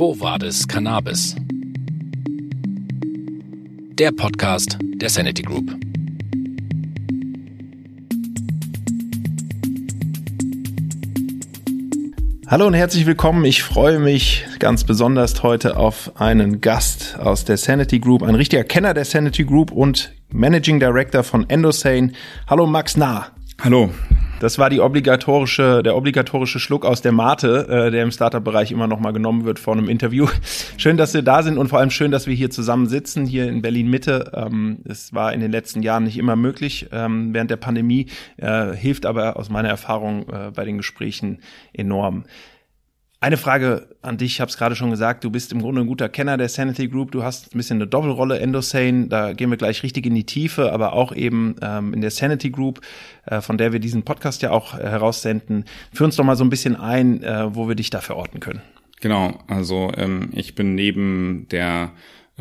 Quo Vadis Cannabis? Der Podcast der Sanity Group. Hallo und herzlich willkommen. Ich freue mich ganz besonders heute auf einen Gast aus der Sanity Group, ein richtiger Kenner der Sanity Group und Managing Director von Endosane. Hallo Max Nah. Hallo, das war die obligatorische, der obligatorische Schluck aus der Mate, äh, der im Startup-Bereich immer noch mal genommen wird vor einem Interview. Schön, dass wir da sind und vor allem schön, dass wir hier zusammen sitzen, hier in Berlin Mitte. Ähm, es war in den letzten Jahren nicht immer möglich ähm, während der Pandemie, äh, hilft aber aus meiner Erfahrung äh, bei den Gesprächen enorm. Eine Frage an dich, ich habe es gerade schon gesagt, du bist im Grunde ein guter Kenner der Sanity Group, du hast ein bisschen eine Doppelrolle Endosane, da gehen wir gleich richtig in die Tiefe, aber auch eben ähm, in der Sanity Group, äh, von der wir diesen Podcast ja auch äh, heraussenden. Führ uns doch mal so ein bisschen ein, äh, wo wir dich da verorten können. Genau, also ähm, ich bin neben der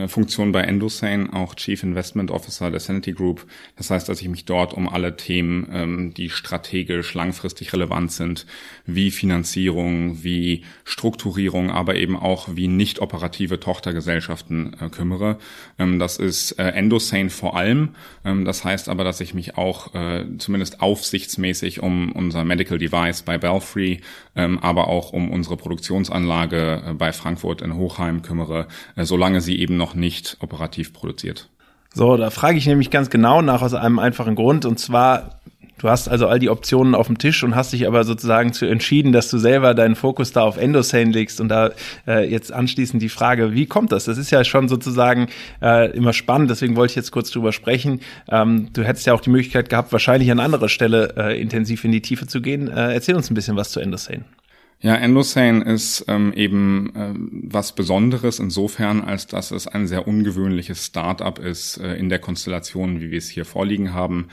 Funktion bei Endosane, auch Chief Investment Officer der Sanity Group. Das heißt, dass ich mich dort um alle Themen, ähm, die strategisch langfristig relevant sind, wie Finanzierung, wie Strukturierung, aber eben auch wie nicht operative Tochtergesellschaften äh, kümmere. Ähm, das ist äh, Endosane vor allem. Ähm, das heißt aber, dass ich mich auch äh, zumindest aufsichtsmäßig um unser Medical Device bei Belfry, ähm, aber auch um unsere Produktionsanlage äh, bei Frankfurt in Hochheim kümmere, äh, solange sie eben noch nicht operativ produziert. So, da frage ich nämlich ganz genau nach aus einem einfachen Grund und zwar Du hast also all die Optionen auf dem Tisch und hast dich aber sozusagen zu entschieden, dass du selber deinen Fokus da auf Endosane legst und da äh, jetzt anschließend die Frage, wie kommt das? Das ist ja schon sozusagen äh, immer spannend, deswegen wollte ich jetzt kurz drüber sprechen. Ähm, du hättest ja auch die Möglichkeit gehabt, wahrscheinlich an anderer Stelle äh, intensiv in die Tiefe zu gehen. Äh, erzähl uns ein bisschen was zu Endosane. Ja, Endosane ist ähm, eben äh, was Besonderes insofern, als dass es ein sehr ungewöhnliches Startup ist äh, in der Konstellation, wie wir es hier vorliegen haben.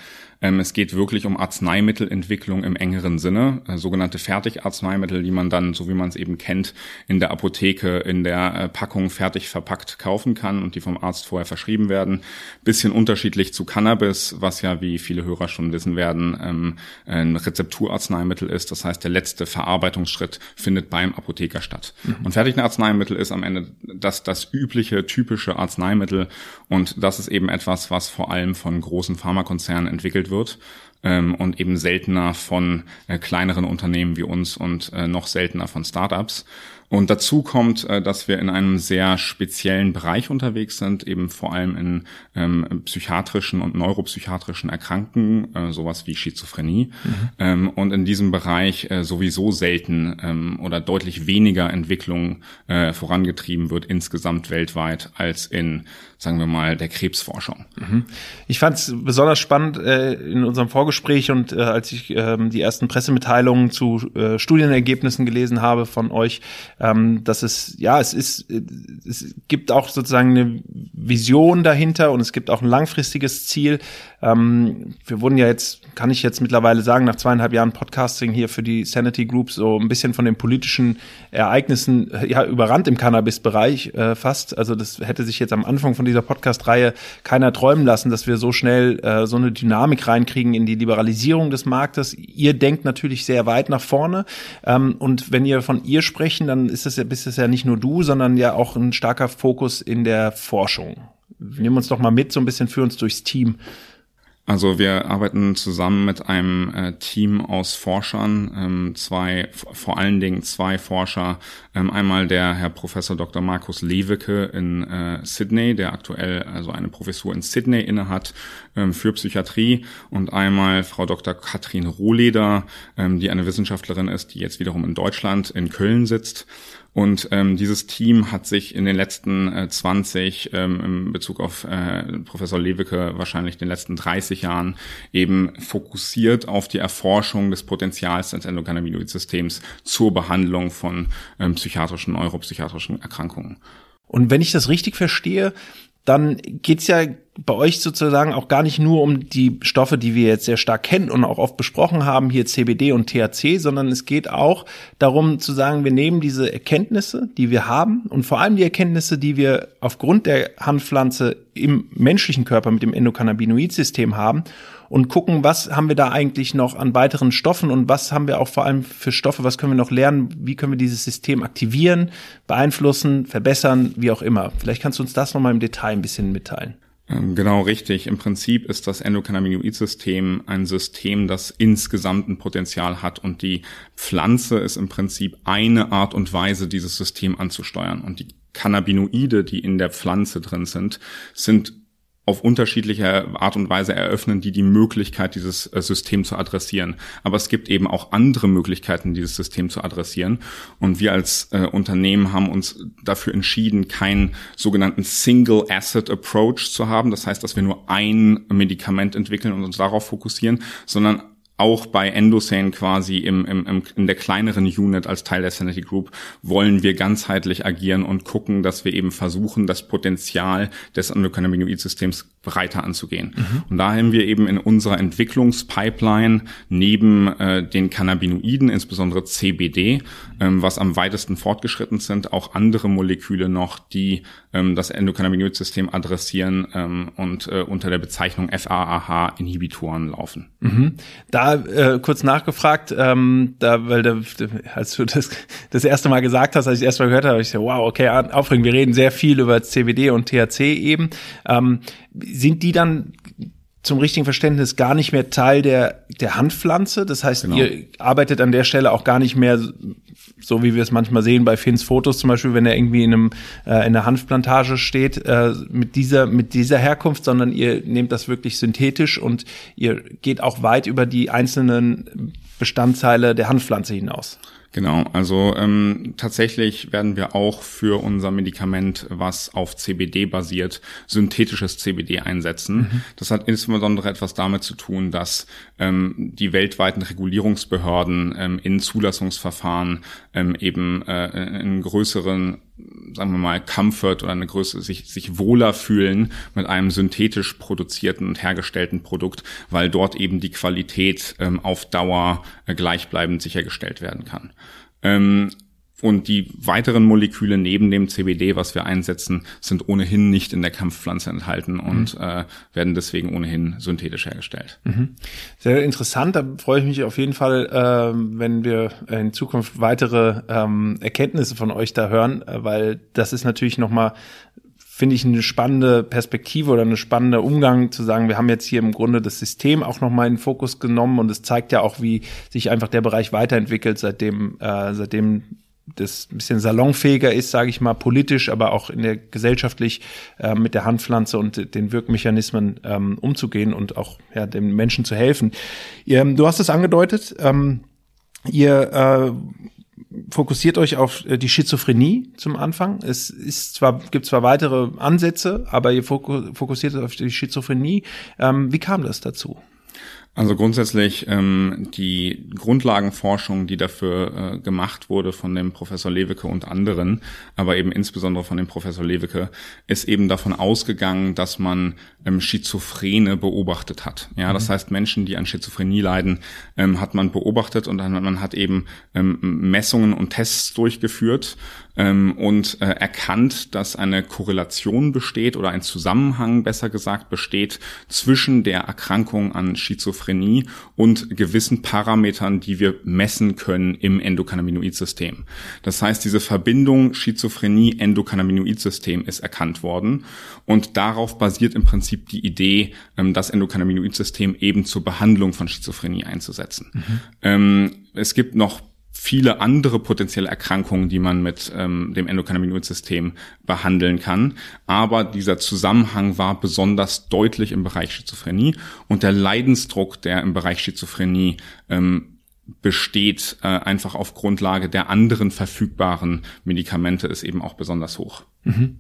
Ähm, es geht wirklich um Arzneimittelentwicklung im engeren Sinne, äh, sogenannte Fertigarzneimittel, die man dann, so wie man es eben kennt, in der Apotheke in der äh, Packung fertig verpackt kaufen kann und die vom Arzt vorher verschrieben werden. Bisschen unterschiedlich zu Cannabis, was ja, wie viele Hörer schon wissen werden, ähm, ein Rezepturarzneimittel ist. Das heißt, der letzte Verarbeitungsschritt findet beim Apotheker statt. Mhm. Und Fertigarzneimittel ist am Ende das, das übliche, typische Arzneimittel und das ist eben etwas, was vor allem von großen Pharmakonzernen entwickelt entwickelt wird ähm, und eben seltener von äh, kleineren Unternehmen wie uns und äh, noch seltener von Startups. Und dazu kommt, äh, dass wir in einem sehr speziellen Bereich unterwegs sind, eben vor allem in ähm, psychiatrischen und neuropsychiatrischen Erkrankungen, äh, sowas wie Schizophrenie. Mhm. Ähm, und in diesem Bereich äh, sowieso selten ähm, oder deutlich weniger Entwicklung äh, vorangetrieben wird insgesamt weltweit als in sagen wir mal, der Krebsforschung. Mhm. Ich fand es besonders spannend äh, in unserem Vorgespräch und äh, als ich äh, die ersten Pressemitteilungen zu Studienergebnissen gelesen habe von euch, ähm, dass es, ja, es ist, es gibt auch sozusagen eine Vision dahinter und es gibt auch ein langfristiges Ziel. Ähm, wir wurden ja jetzt, kann ich jetzt mittlerweile sagen, nach zweieinhalb Jahren Podcasting hier für die Sanity Group so ein bisschen von den politischen Ereignissen äh, ja überrannt im Cannabis-Bereich äh, fast. Also das hätte sich jetzt am Anfang von dieser Podcast-Reihe keiner träumen lassen, dass wir so schnell äh, so eine Dynamik reinkriegen in die Liberalisierung des Marktes. Ihr denkt natürlich sehr weit nach vorne. Ähm, und wenn ihr von ihr sprechen, dann ist es ja, bist es ja nicht nur du, sondern ja auch ein starker Fokus in der Forschung. Nimm uns doch mal mit, so ein bisschen für uns durchs Team. Also wir arbeiten zusammen mit einem äh, Team aus Forschern, ähm, zwei, vor allen Dingen zwei Forscher. Ähm, einmal der Herr Professor Dr. Markus Lewicke in äh, Sydney, der aktuell also eine Professur in Sydney innehat ähm, für Psychiatrie und einmal Frau Dr. Katrin Rohleder, ähm, die eine Wissenschaftlerin ist, die jetzt wiederum in Deutschland in Köln sitzt. Und ähm, dieses Team hat sich in den letzten äh, 20, ähm, in Bezug auf äh, Professor Lewicke wahrscheinlich den letzten 30 Jahren eben fokussiert auf die Erforschung des Potenzials des Endokannabinoid-Systems zur Behandlung von ähm, psychiatrischen, neuropsychiatrischen Erkrankungen. Und wenn ich das richtig verstehe, dann geht's ja bei euch sozusagen auch gar nicht nur um die Stoffe, die wir jetzt sehr stark kennen und auch oft besprochen haben, hier CBD und THC, sondern es geht auch darum zu sagen, wir nehmen diese Erkenntnisse, die wir haben und vor allem die Erkenntnisse, die wir aufgrund der Hanfpflanze im menschlichen Körper mit dem Endokannabinoid-System haben und gucken, was haben wir da eigentlich noch an weiteren Stoffen und was haben wir auch vor allem für Stoffe, was können wir noch lernen, wie können wir dieses System aktivieren, beeinflussen, verbessern, wie auch immer. Vielleicht kannst du uns das nochmal im Detail ein bisschen mitteilen. Ähm, genau richtig. Im Prinzip ist das Endokannabinoid-System ein System, das insgesamt ein Potenzial hat und die Pflanze ist im Prinzip eine Art und Weise, dieses System anzusteuern. Und die Cannabinoide, die in der Pflanze drin sind, sind auf unterschiedliche Art und Weise eröffnen die die Möglichkeit, dieses äh, System zu adressieren. Aber es gibt eben auch andere Möglichkeiten, dieses System zu adressieren. Und wir als äh, Unternehmen haben uns dafür entschieden, keinen sogenannten Single Asset Approach zu haben. Das heißt, dass wir nur ein Medikament entwickeln und uns darauf fokussieren, sondern auch bei Endosane quasi im, im, im, in der kleineren Unit als Teil der Sanity Group wollen wir ganzheitlich agieren und gucken, dass wir eben versuchen, das Potenzial des Endokannabinoid-Systems breiter anzugehen. Mhm. Und da haben wir eben in unserer Entwicklungspipeline neben äh, den Cannabinoiden, insbesondere CBD, ähm, was am weitesten fortgeschritten sind, auch andere Moleküle noch, die ähm, das Endokannabinoid-System adressieren ähm, und äh, unter der Bezeichnung FAAH-Inhibitoren laufen. Mhm. Da äh, kurz nachgefragt, ähm, da, weil da, als du das das erste Mal gesagt hast, als ich erst mal gehört habe, ich so, wow, okay, aufregend, wir reden sehr viel über CBD und THC eben. Ähm, sind die dann zum richtigen Verständnis gar nicht mehr Teil der, der Handpflanze. Das heißt, genau. ihr arbeitet an der Stelle auch gar nicht mehr so, wie wir es manchmal sehen bei Finns Fotos zum Beispiel, wenn er irgendwie in einem äh, in einer Hanfplantage steht, äh, mit dieser mit dieser Herkunft, sondern ihr nehmt das wirklich synthetisch und ihr geht auch weit über die einzelnen Bestandteile der Hanfpflanze hinaus. Genau, also ähm, tatsächlich werden wir auch für unser Medikament, was auf CBD basiert, synthetisches CBD einsetzen. Mhm. Das hat insbesondere etwas damit zu tun, dass ähm, die weltweiten Regulierungsbehörden ähm, in Zulassungsverfahren ähm, eben äh, einen größeren sagen wir mal, Comfort oder eine größere, sich, sich wohler fühlen mit einem synthetisch produzierten und hergestellten Produkt, weil dort eben die Qualität ähm, auf Dauer äh, gleichbleibend sichergestellt werden kann. Ähm, und die weiteren Moleküle neben dem CBD, was wir einsetzen, sind ohnehin nicht in der Kampfpflanze enthalten und mhm. äh, werden deswegen ohnehin synthetisch hergestellt. Mhm. Sehr interessant. Da freue ich mich auf jeden Fall, äh, wenn wir in Zukunft weitere ähm, Erkenntnisse von euch da hören, äh, weil das ist natürlich nochmal finde ich eine spannende Perspektive oder eine spannende Umgang zu sagen, wir haben jetzt hier im Grunde das System auch nochmal in den Fokus genommen und es zeigt ja auch, wie sich einfach der Bereich weiterentwickelt, seitdem, äh, seitdem das ein bisschen salonfähiger ist, sage ich mal, politisch, aber auch in der gesellschaftlich äh, mit der Handpflanze und den Wirkmechanismen ähm, umzugehen und auch ja, den Menschen zu helfen. Ihr, du hast es angedeutet, ähm, ihr äh, fokussiert euch auf äh, die Schizophrenie zum Anfang. Es ist zwar, gibt zwar weitere Ansätze, aber ihr fokussiert auf die Schizophrenie. Ähm, wie kam das dazu? Also grundsätzlich ähm, die Grundlagenforschung, die dafür äh, gemacht wurde von dem Professor Lewicke und anderen, aber eben insbesondere von dem Professor Lewicke, ist eben davon ausgegangen, dass man ähm, Schizophrene beobachtet hat. Ja, das mhm. heißt Menschen, die an Schizophrenie leiden, ähm, hat man beobachtet und dann, man hat eben ähm, Messungen und Tests durchgeführt ähm, und äh, erkannt, dass eine Korrelation besteht oder ein Zusammenhang, besser gesagt, besteht zwischen der Erkrankung an Schizophrenie und gewissen Parametern, die wir messen können im Endokannabinoid-System. Das heißt, diese Verbindung Schizophrenie-Endokannabinoid-System ist erkannt worden und darauf basiert im Prinzip die Idee, ähm, das Endokannabinoid-System eben zur Behandlung von Schizophrenie einzusetzen. Mhm. Ähm, es gibt noch viele andere potenzielle Erkrankungen, die man mit ähm, dem Endokannabinoid-System behandeln kann. Aber dieser Zusammenhang war besonders deutlich im Bereich Schizophrenie und der Leidensdruck, der im Bereich Schizophrenie ähm, besteht, äh, einfach auf Grundlage der anderen verfügbaren Medikamente, ist eben auch besonders hoch. Mhm.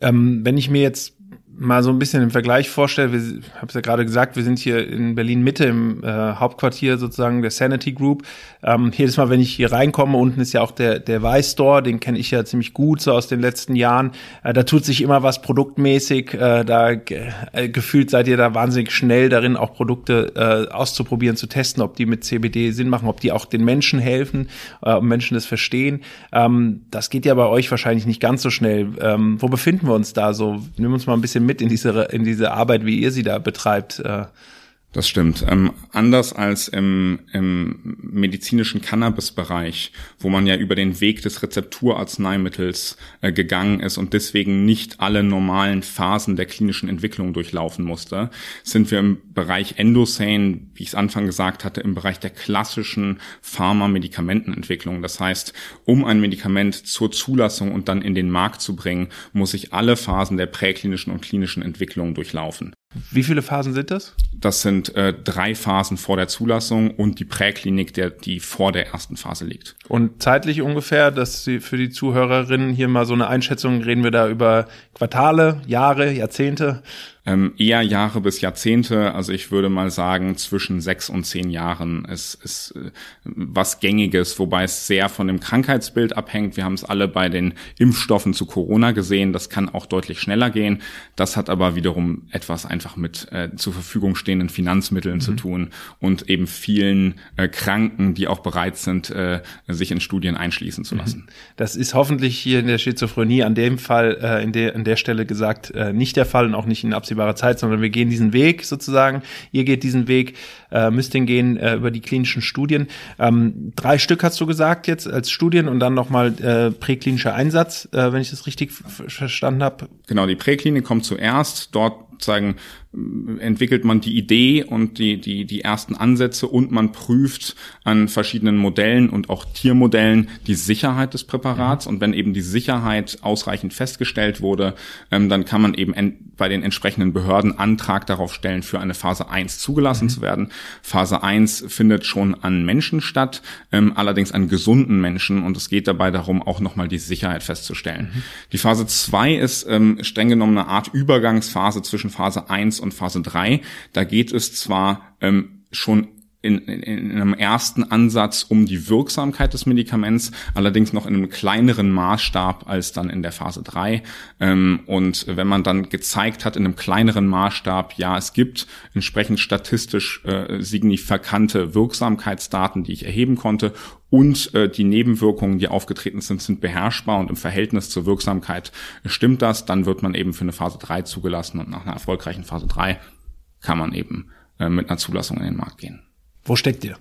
Ähm, wenn ich mir jetzt mal so ein bisschen im Vergleich vorstelle, wir habe es ja gerade gesagt, wir sind hier in Berlin Mitte im äh, Hauptquartier sozusagen der Sanity Group. Ähm, jedes Mal, wenn ich hier reinkomme, unten ist ja auch der der Weiß Store, den kenne ich ja ziemlich gut so aus den letzten Jahren. Äh, da tut sich immer was produktmäßig. Äh, da äh, gefühlt seid ihr da wahnsinnig schnell darin, auch Produkte äh, auszuprobieren, zu testen, ob die mit CBD Sinn machen, ob die auch den Menschen helfen, äh, Menschen das verstehen. Ähm, das geht ja bei euch wahrscheinlich nicht ganz so schnell. Ähm, wo befinden wir uns da so? Nimm uns mal ein bisschen mit in diese, in diese Arbeit, wie ihr sie da betreibt. Äh. Das stimmt. Ähm, anders als im, im medizinischen Cannabis-Bereich, wo man ja über den Weg des Rezepturarzneimittels äh, gegangen ist und deswegen nicht alle normalen Phasen der klinischen Entwicklung durchlaufen musste, sind wir im Bereich Endosane, wie ich es Anfang gesagt hatte, im Bereich der klassischen Pharma-Medikamentenentwicklung. Das heißt, um ein Medikament zur Zulassung und dann in den Markt zu bringen, muss ich alle Phasen der präklinischen und klinischen Entwicklung durchlaufen. Wie viele Phasen sind das? Das sind äh, drei Phasen vor der Zulassung und die Präklinik, der, die vor der ersten Phase liegt. Und zeitlich ungefähr, dass Sie für die Zuhörerinnen hier mal so eine Einschätzung, reden wir da über Quartale, Jahre, Jahrzehnte? Ähm, eher Jahre bis Jahrzehnte, also ich würde mal sagen, zwischen sechs und zehn Jahren ist, ist äh, was Gängiges, wobei es sehr von dem Krankheitsbild abhängt. Wir haben es alle bei den Impfstoffen zu Corona gesehen, das kann auch deutlich schneller gehen. Das hat aber wiederum etwas einfach mit äh, zur Verfügung stehenden Finanzmitteln mhm. zu tun und eben vielen äh, Kranken, die auch bereit sind, äh, sich in Studien einschließen zu lassen. Mhm. Das ist hoffentlich hier in der Schizophrenie an dem Fall, äh, in, der, in der Stelle gesagt, äh, nicht der Fall und auch nicht in absehbarer absehbare Zeit, sondern wir gehen diesen Weg sozusagen. Ihr geht diesen Weg, äh, müsst den gehen äh, über die klinischen Studien. Ähm, drei Stück hast du gesagt jetzt als Studien und dann nochmal äh, präklinischer Einsatz, äh, wenn ich das richtig verstanden habe. Genau, die Präklinik kommt zuerst. Dort sagen, entwickelt man die Idee und die, die, die ersten Ansätze und man prüft an verschiedenen Modellen und auch Tiermodellen die Sicherheit des Präparats. Und wenn eben die Sicherheit ausreichend festgestellt wurde, ähm, dann kann man eben bei den entsprechenden Behörden Antrag darauf stellen, für eine Phase 1 zugelassen mhm. zu werden. Phase 1 findet schon an Menschen statt, ähm, allerdings an gesunden Menschen und es geht dabei darum, auch nochmal die Sicherheit festzustellen. Mhm. Die Phase 2 ist ähm, streng genommen eine Art Übergangsphase zwischen Phase 1 und Phase 3. Da geht es zwar ähm, schon in, in, in einem ersten Ansatz um die Wirksamkeit des Medikaments, allerdings noch in einem kleineren Maßstab als dann in der Phase 3. Ähm, und wenn man dann gezeigt hat in einem kleineren Maßstab, ja, es gibt entsprechend statistisch äh, signifikante Wirksamkeitsdaten, die ich erheben konnte und äh, die Nebenwirkungen, die aufgetreten sind, sind beherrschbar und im Verhältnis zur Wirksamkeit stimmt das, dann wird man eben für eine Phase 3 zugelassen und nach einer erfolgreichen Phase 3 kann man eben äh, mit einer Zulassung in den Markt gehen. Wo steckt ihr?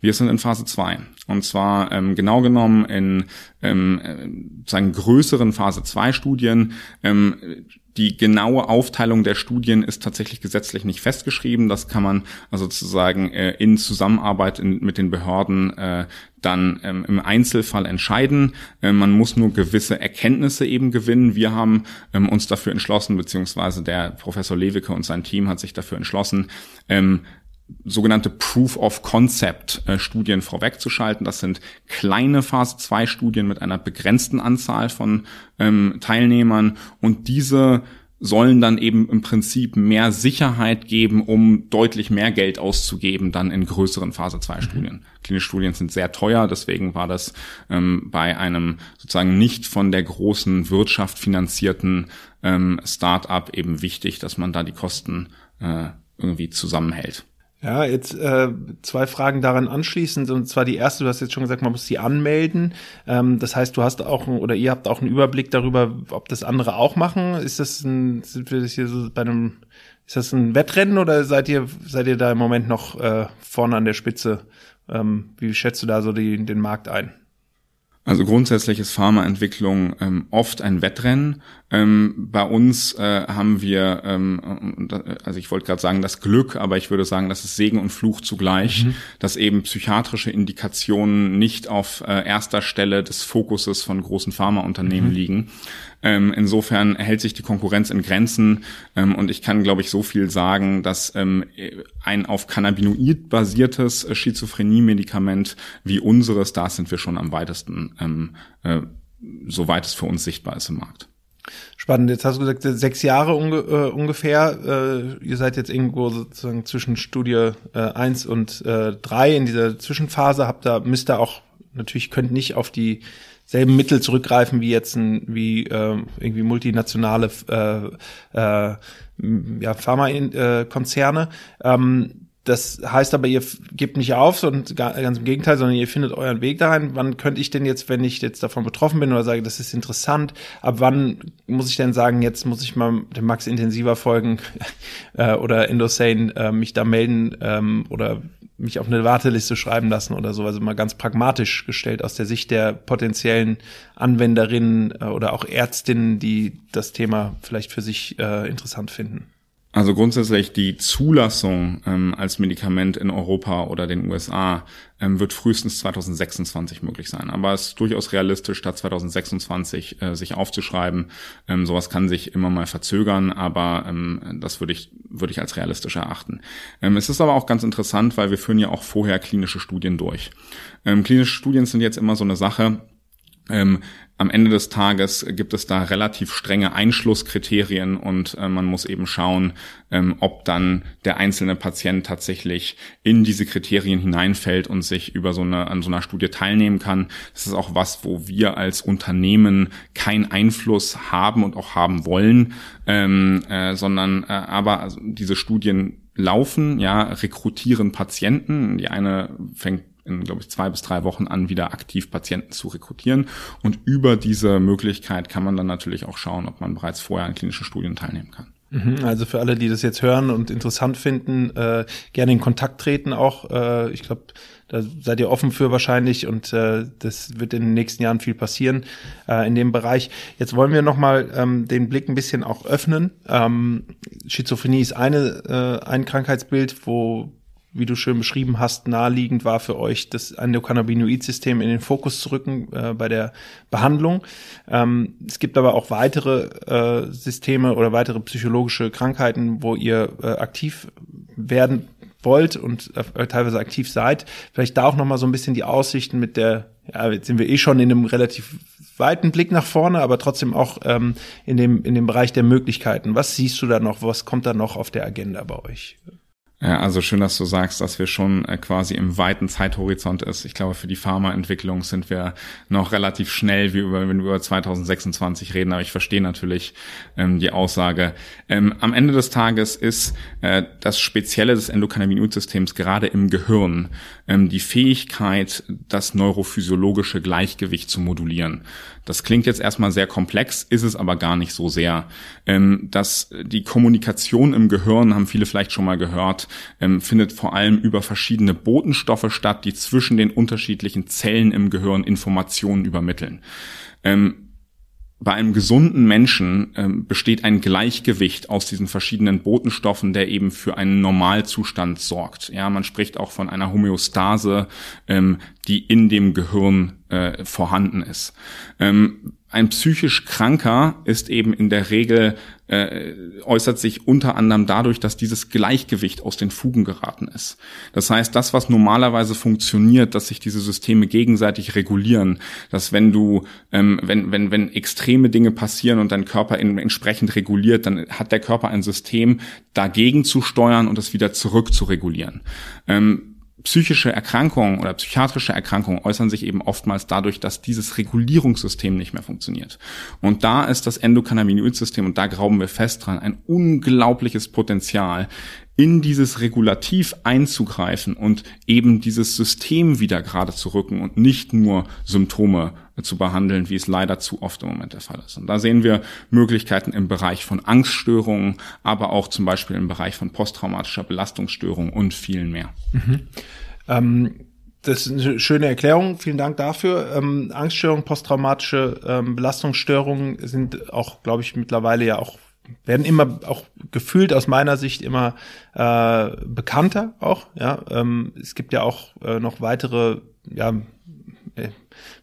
Wir sind in Phase 2. Und zwar ähm, genau genommen in ähm, äh, sagen größeren Phase 2 Studien. Ähm, die genaue Aufteilung der Studien ist tatsächlich gesetzlich nicht festgeschrieben. Das kann man also sozusagen äh, in Zusammenarbeit in, mit den Behörden äh, dann ähm, im Einzelfall entscheiden. Äh, man muss nur gewisse Erkenntnisse eben gewinnen. Wir haben ähm, uns dafür entschlossen, beziehungsweise der Professor Lewicke und sein Team hat sich dafür entschlossen, ähm, sogenannte Proof of Concept äh, Studien vorwegzuschalten. Das sind kleine Phase 2 Studien mit einer begrenzten Anzahl von ähm, Teilnehmern und diese sollen dann eben im Prinzip mehr Sicherheit geben, um deutlich mehr Geld auszugeben dann in größeren Phase 2 Studien. Mhm. Klinische Studien sind sehr teuer, deswegen war das ähm, bei einem sozusagen nicht von der großen Wirtschaft finanzierten ähm, Start-up eben wichtig, dass man da die Kosten äh, irgendwie zusammenhält. Ja, jetzt äh, zwei Fragen daran anschließend. Und zwar die erste, du hast jetzt schon gesagt, man muss sie anmelden. Ähm, das heißt, du hast auch oder ihr habt auch einen Überblick darüber, ob das andere auch machen. Ist das ein, sind wir das hier so bei einem, ist das ein Wettrennen oder seid ihr, seid ihr da im Moment noch äh, vorne an der Spitze? Ähm, wie schätzt du da so die, den Markt ein? Also grundsätzlich ist Pharmaentwicklung ähm, oft ein Wettrennen. Ähm, bei uns äh, haben wir, ähm, also ich wollte gerade sagen das Glück, aber ich würde sagen, das ist Segen und Fluch zugleich, mhm. dass eben psychiatrische Indikationen nicht auf äh, erster Stelle des Fokuses von großen Pharmaunternehmen mhm. liegen. Ähm, insofern hält sich die Konkurrenz in Grenzen ähm, und ich kann, glaube ich, so viel sagen, dass ähm, ein auf Cannabinoid basiertes Schizophrenie-Medikament wie unseres, da sind wir schon am weitesten, ähm, äh, soweit es für uns sichtbar ist im Markt. Spannend. Jetzt hast du gesagt, sechs Jahre unge äh, ungefähr. Äh, ihr seid jetzt irgendwo sozusagen zwischen Studie äh, 1 und äh, 3 in dieser Zwischenphase. Habt da, müsst ihr auch, natürlich könnt nicht auf die selben Mittel zurückgreifen wie jetzt ein, wie äh, irgendwie multinationale äh, äh, ja, Pharmakonzerne. Ähm, das heißt aber, ihr gebt nicht auf, sondern ganz im Gegenteil, sondern ihr findet euren Weg da rein. Wann könnte ich denn jetzt, wenn ich jetzt davon betroffen bin oder sage, das ist interessant, ab wann muss ich denn sagen, jetzt muss ich mal dem Max intensiver folgen äh, oder Endosane äh, mich da melden ähm, oder mich auf eine Warteliste schreiben lassen oder so, also mal ganz pragmatisch gestellt aus der Sicht der potenziellen Anwenderinnen äh, oder auch Ärztinnen, die das Thema vielleicht für sich äh, interessant finden. Also grundsätzlich die Zulassung ähm, als Medikament in Europa oder den USA ähm, wird frühestens 2026 möglich sein. Aber es ist durchaus realistisch, da 2026 äh, sich aufzuschreiben. Ähm, sowas kann sich immer mal verzögern, aber ähm, das würde ich, würde ich als realistisch erachten. Ähm, es ist aber auch ganz interessant, weil wir führen ja auch vorher klinische Studien durch. Ähm, klinische Studien sind jetzt immer so eine Sache, ähm, am Ende des Tages gibt es da relativ strenge Einschlusskriterien und äh, man muss eben schauen, ähm, ob dann der einzelne Patient tatsächlich in diese Kriterien hineinfällt und sich über so eine, an so einer Studie teilnehmen kann. Das ist auch was, wo wir als Unternehmen keinen Einfluss haben und auch haben wollen, ähm, äh, sondern äh, aber also diese Studien laufen, ja, rekrutieren Patienten. Die eine fängt in, glaube ich, zwei bis drei Wochen an, wieder aktiv Patienten zu rekrutieren. Und über diese Möglichkeit kann man dann natürlich auch schauen, ob man bereits vorher an klinischen Studien teilnehmen kann. Mhm, also für alle, die das jetzt hören und interessant finden, äh, gerne in Kontakt treten auch. Äh, ich glaube, da seid ihr offen für wahrscheinlich und äh, das wird in den nächsten Jahren viel passieren äh, in dem Bereich. Jetzt wollen wir nochmal ähm, den Blick ein bisschen auch öffnen. Ähm, Schizophrenie ist eine, äh, ein Krankheitsbild, wo wie du schön beschrieben hast, naheliegend war für euch, das Endokannabinoid-System in den Fokus zu rücken äh, bei der Behandlung. Ähm, es gibt aber auch weitere äh, Systeme oder weitere psychologische Krankheiten, wo ihr äh, aktiv werden wollt und äh, teilweise aktiv seid. Vielleicht da auch noch mal so ein bisschen die Aussichten mit der, ja, jetzt sind wir eh schon in einem relativ weiten Blick nach vorne, aber trotzdem auch ähm, in dem in dem Bereich der Möglichkeiten. Was siehst du da noch? Was kommt da noch auf der Agenda bei euch? Ja, also schön, dass du sagst, dass wir schon äh, quasi im weiten Zeithorizont ist. Ich glaube, für die Pharmaentwicklung sind wir noch relativ schnell, wie über, wenn wir über 2026 reden. Aber ich verstehe natürlich ähm, die Aussage. Ähm, am Ende des Tages ist äh, das Spezielle des Endokannabinoidsystems gerade im Gehirn ähm, die Fähigkeit, das neurophysiologische Gleichgewicht zu modulieren. Das klingt jetzt erstmal sehr komplex, ist es aber gar nicht so sehr. Ähm, dass die Kommunikation im Gehirn, haben viele vielleicht schon mal gehört, ähm, findet vor allem über verschiedene Botenstoffe statt, die zwischen den unterschiedlichen Zellen im Gehirn Informationen übermitteln. Ähm, bei einem gesunden Menschen ähm, besteht ein Gleichgewicht aus diesen verschiedenen Botenstoffen, der eben für einen Normalzustand sorgt. Ja, man spricht auch von einer Homöostase, ähm, die in dem Gehirn äh, vorhanden ist. Ähm, ein psychisch Kranker ist eben in der Regel, äh, äußert sich unter anderem dadurch, dass dieses Gleichgewicht aus den Fugen geraten ist. Das heißt, das, was normalerweise funktioniert, dass sich diese Systeme gegenseitig regulieren, dass wenn du, ähm, wenn, wenn, wenn extreme Dinge passieren und dein Körper in, entsprechend reguliert, dann hat der Körper ein System, dagegen zu steuern und es wieder zurück zu regulieren. Ähm, psychische Erkrankungen oder psychiatrische Erkrankungen äußern sich eben oftmals dadurch, dass dieses Regulierungssystem nicht mehr funktioniert. Und da ist das Endokannabinoid-System, und da glauben wir fest dran, ein unglaubliches Potenzial, in dieses Regulativ einzugreifen und eben dieses System wieder gerade zu rücken und nicht nur Symptome zu behandeln, wie es leider zu oft im Moment der Fall ist. Und da sehen wir Möglichkeiten im Bereich von Angststörungen, aber auch zum Beispiel im Bereich von posttraumatischer Belastungsstörung und vielen mehr. Mhm. Ähm das ist eine schöne Erklärung. Vielen Dank dafür. Ähm, Angststörungen, posttraumatische ähm, Belastungsstörungen sind auch, glaube ich, mittlerweile ja auch werden immer auch gefühlt aus meiner Sicht immer äh, bekannter auch. Ja, ähm, es gibt ja auch äh, noch weitere ja, äh,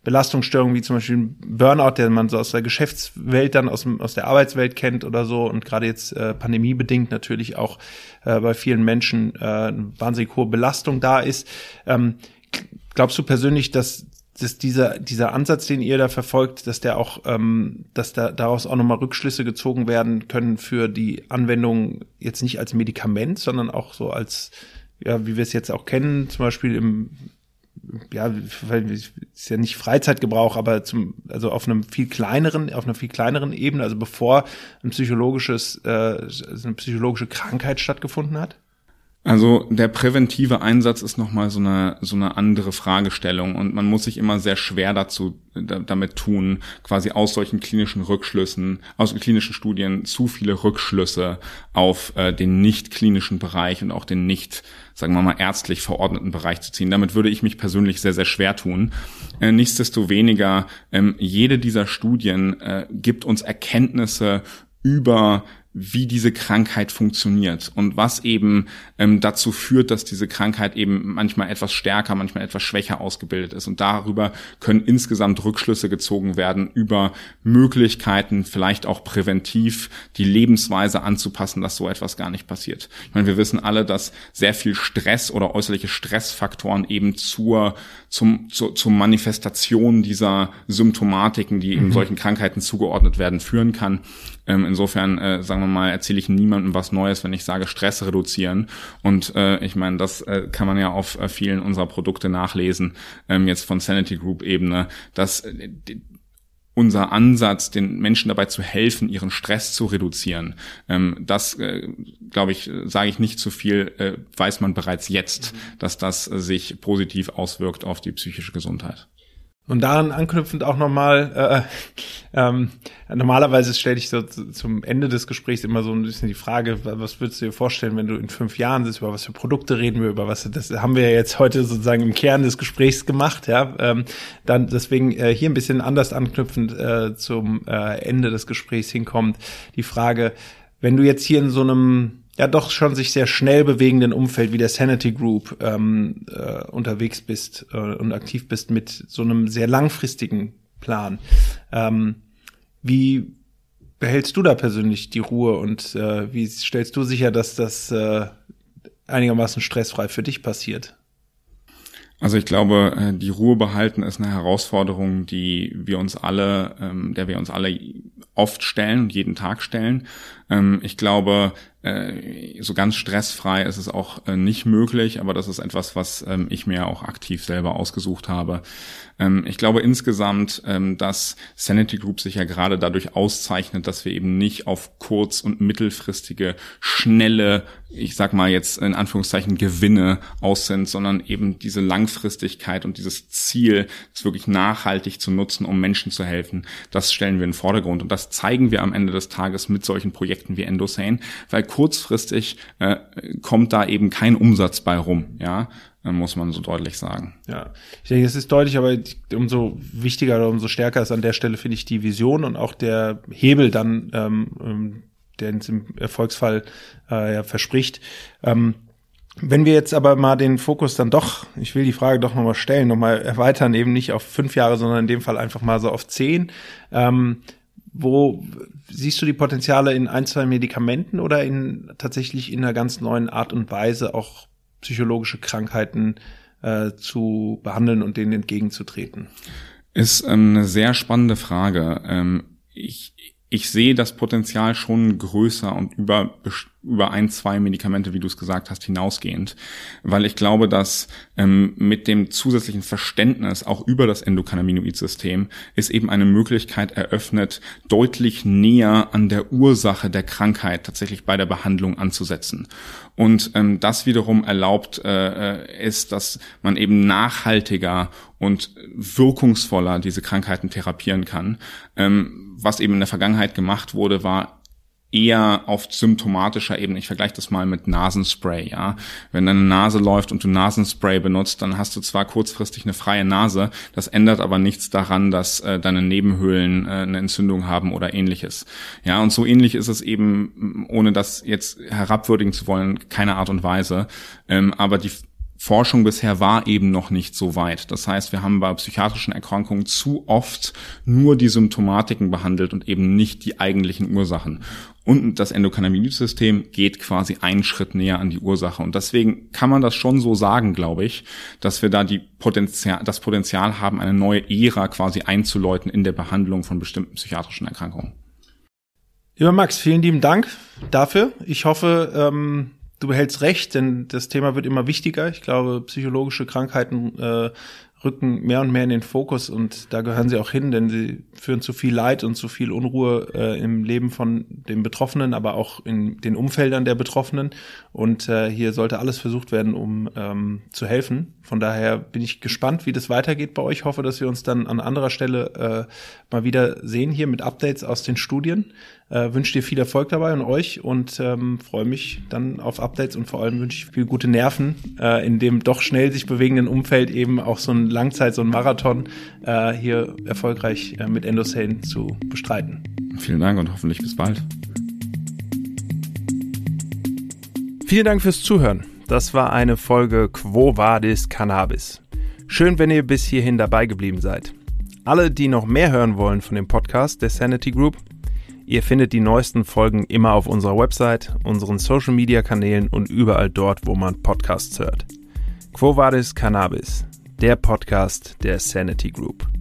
Belastungsstörungen wie zum Beispiel Burnout, der man so aus der Geschäftswelt dann aus, aus der Arbeitswelt kennt oder so und gerade jetzt äh, pandemiebedingt natürlich auch äh, bei vielen Menschen äh, eine wahnsinnig hohe Belastung da ist. Ähm, glaubst du persönlich, dass dass dieser, dieser Ansatz, den ihr da verfolgt, dass der auch, ähm, dass da daraus auch nochmal Rückschlüsse gezogen werden können für die Anwendung jetzt nicht als Medikament, sondern auch so als, ja, wie wir es jetzt auch kennen, zum Beispiel im, ja, ist ja nicht Freizeitgebrauch, aber zum, also auf einem viel kleineren, auf einer viel kleineren Ebene, also bevor ein psychologisches, äh, eine psychologische Krankheit stattgefunden hat? Also der präventive Einsatz ist nochmal so eine, so eine andere Fragestellung und man muss sich immer sehr schwer dazu damit tun, quasi aus solchen klinischen Rückschlüssen, aus klinischen Studien zu viele Rückschlüsse auf äh, den nicht klinischen Bereich und auch den nicht, sagen wir mal, ärztlich verordneten Bereich zu ziehen. Damit würde ich mich persönlich sehr, sehr schwer tun. Äh, nichtsdestoweniger, ähm, jede dieser Studien äh, gibt uns Erkenntnisse über wie diese Krankheit funktioniert und was eben ähm, dazu führt, dass diese Krankheit eben manchmal etwas stärker, manchmal etwas schwächer ausgebildet ist. Und darüber können insgesamt Rückschlüsse gezogen werden über Möglichkeiten, vielleicht auch präventiv die Lebensweise anzupassen, dass so etwas gar nicht passiert. Ich meine, wir wissen alle, dass sehr viel Stress oder äußerliche Stressfaktoren eben zur, zum, zur, zur Manifestation dieser Symptomatiken, die eben mhm. solchen Krankheiten zugeordnet werden, führen kann. Ähm, insofern, äh, sagen wir mal, erzähle ich niemandem was Neues, wenn ich sage Stress reduzieren. Und äh, ich meine, das äh, kann man ja auf äh, vielen unserer Produkte nachlesen, ähm, jetzt von Sanity Group Ebene, dass äh, unser Ansatz, den Menschen dabei zu helfen, ihren Stress zu reduzieren, ähm, das, äh, glaube ich, sage ich nicht zu viel, äh, weiß man bereits jetzt, mhm. dass das äh, sich positiv auswirkt auf die psychische Gesundheit. Und daran anknüpfend auch nochmal, äh, ähm, normalerweise stelle ich so zum Ende des Gesprächs immer so ein bisschen die Frage, was würdest du dir vorstellen, wenn du in fünf Jahren sitzt, über was für Produkte reden wir, über was, das haben wir ja jetzt heute sozusagen im Kern des Gesprächs gemacht, ja. Ähm, dann deswegen äh, hier ein bisschen anders anknüpfend äh, zum äh, Ende des Gesprächs hinkommt, die Frage, wenn du jetzt hier in so einem ja doch schon sich sehr schnell bewegenden Umfeld wie der Sanity Group ähm, äh, unterwegs bist äh, und aktiv bist mit so einem sehr langfristigen Plan. Ähm, wie behältst du da persönlich die Ruhe und äh, wie stellst du sicher, dass das äh, einigermaßen stressfrei für dich passiert? Also ich glaube, äh, die Ruhe behalten ist eine Herausforderung, die wir uns alle, ähm, der wir uns alle oft stellen und jeden Tag stellen. Ähm, ich glaube, äh, so ganz stressfrei ist es auch äh, nicht möglich, aber das ist etwas, was ähm, ich mir auch aktiv selber ausgesucht habe. Ähm, ich glaube insgesamt, dass Sanity Group sich ja gerade dadurch auszeichnet, dass wir eben nicht auf kurz- und mittelfristige, schnelle, ich sag mal jetzt in Anführungszeichen Gewinne aus sind, sondern eben diese Langfristigkeit und dieses Ziel, es wirklich nachhaltig zu nutzen, um Menschen zu helfen, das stellen wir in den Vordergrund. Und das zeigen wir am Ende des Tages mit solchen Projekten wie Endosane, weil kurzfristig äh, kommt da eben kein Umsatz bei rum, ja, äh, muss man so deutlich sagen. Ja, ich denke, es ist deutlich, aber umso wichtiger oder umso stärker ist an der Stelle, finde ich, die Vision und auch der Hebel dann, ähm, ähm der uns im Erfolgsfall äh, ja, verspricht. Ähm, wenn wir jetzt aber mal den Fokus dann doch, ich will die Frage doch nochmal stellen, nochmal erweitern, eben nicht auf fünf Jahre, sondern in dem Fall einfach mal so auf zehn. Ähm, wo siehst du die Potenziale in ein, zwei Medikamenten oder in tatsächlich in einer ganz neuen Art und Weise auch psychologische Krankheiten äh, zu behandeln und denen entgegenzutreten? Ist eine sehr spannende Frage. Ähm, ich, ich sehe das Potenzial schon größer und über über ein, zwei Medikamente, wie du es gesagt hast, hinausgehend, weil ich glaube, dass ähm, mit dem zusätzlichen Verständnis auch über das Endokannabinoid-System ist eben eine Möglichkeit eröffnet, deutlich näher an der Ursache der Krankheit tatsächlich bei der Behandlung anzusetzen. Und ähm, das wiederum erlaubt äh, äh ist, dass man eben nachhaltiger und wirkungsvoller diese Krankheiten therapieren kann. Ähm, was eben in der Vergangenheit gemacht wurde, war eher auf symptomatischer Ebene. Ich vergleiche das mal mit Nasenspray, ja. Wenn deine Nase läuft und du Nasenspray benutzt, dann hast du zwar kurzfristig eine freie Nase, das ändert aber nichts daran, dass äh, deine Nebenhöhlen äh, eine Entzündung haben oder ähnliches. Ja, und so ähnlich ist es eben, ohne das jetzt herabwürdigen zu wollen, keine Art und Weise. Ähm, aber die Forschung bisher war eben noch nicht so weit. Das heißt, wir haben bei psychiatrischen Erkrankungen zu oft nur die Symptomatiken behandelt und eben nicht die eigentlichen Ursachen. Und das Endokannabinoid-System geht quasi einen Schritt näher an die Ursache. Und deswegen kann man das schon so sagen, glaube ich, dass wir da die Potenzial, das Potenzial haben, eine neue Ära quasi einzuläuten in der Behandlung von bestimmten psychiatrischen Erkrankungen. Lieber Max, vielen lieben Dank dafür. Ich hoffe, ähm, du behältst recht, denn das Thema wird immer wichtiger. Ich glaube, psychologische Krankheiten äh, rücken mehr und mehr in den Fokus und da gehören sie auch hin, denn sie führen zu viel Leid und zu viel Unruhe äh, im Leben von den Betroffenen, aber auch in den Umfeldern der Betroffenen. Und äh, hier sollte alles versucht werden, um ähm, zu helfen. Von daher bin ich gespannt, wie das weitergeht bei euch. Hoffe, dass wir uns dann an anderer Stelle äh, mal wieder sehen hier mit Updates aus den Studien. Äh, wünsche dir viel Erfolg dabei und euch und ähm, freue mich dann auf Updates und vor allem wünsche ich viel gute Nerven äh, in dem doch schnell sich bewegenden Umfeld eben auch so ein Langzeit, so ein Marathon äh, hier erfolgreich äh, mit Endosane zu bestreiten. Vielen Dank und hoffentlich bis bald. Vielen Dank fürs Zuhören. Das war eine Folge Quo Vadis Cannabis. Schön, wenn ihr bis hierhin dabei geblieben seid. Alle, die noch mehr hören wollen von dem Podcast der Sanity Group, Ihr findet die neuesten Folgen immer auf unserer Website, unseren Social Media Kanälen und überall dort, wo man Podcasts hört. Quo Vadis Cannabis, der Podcast der Sanity Group.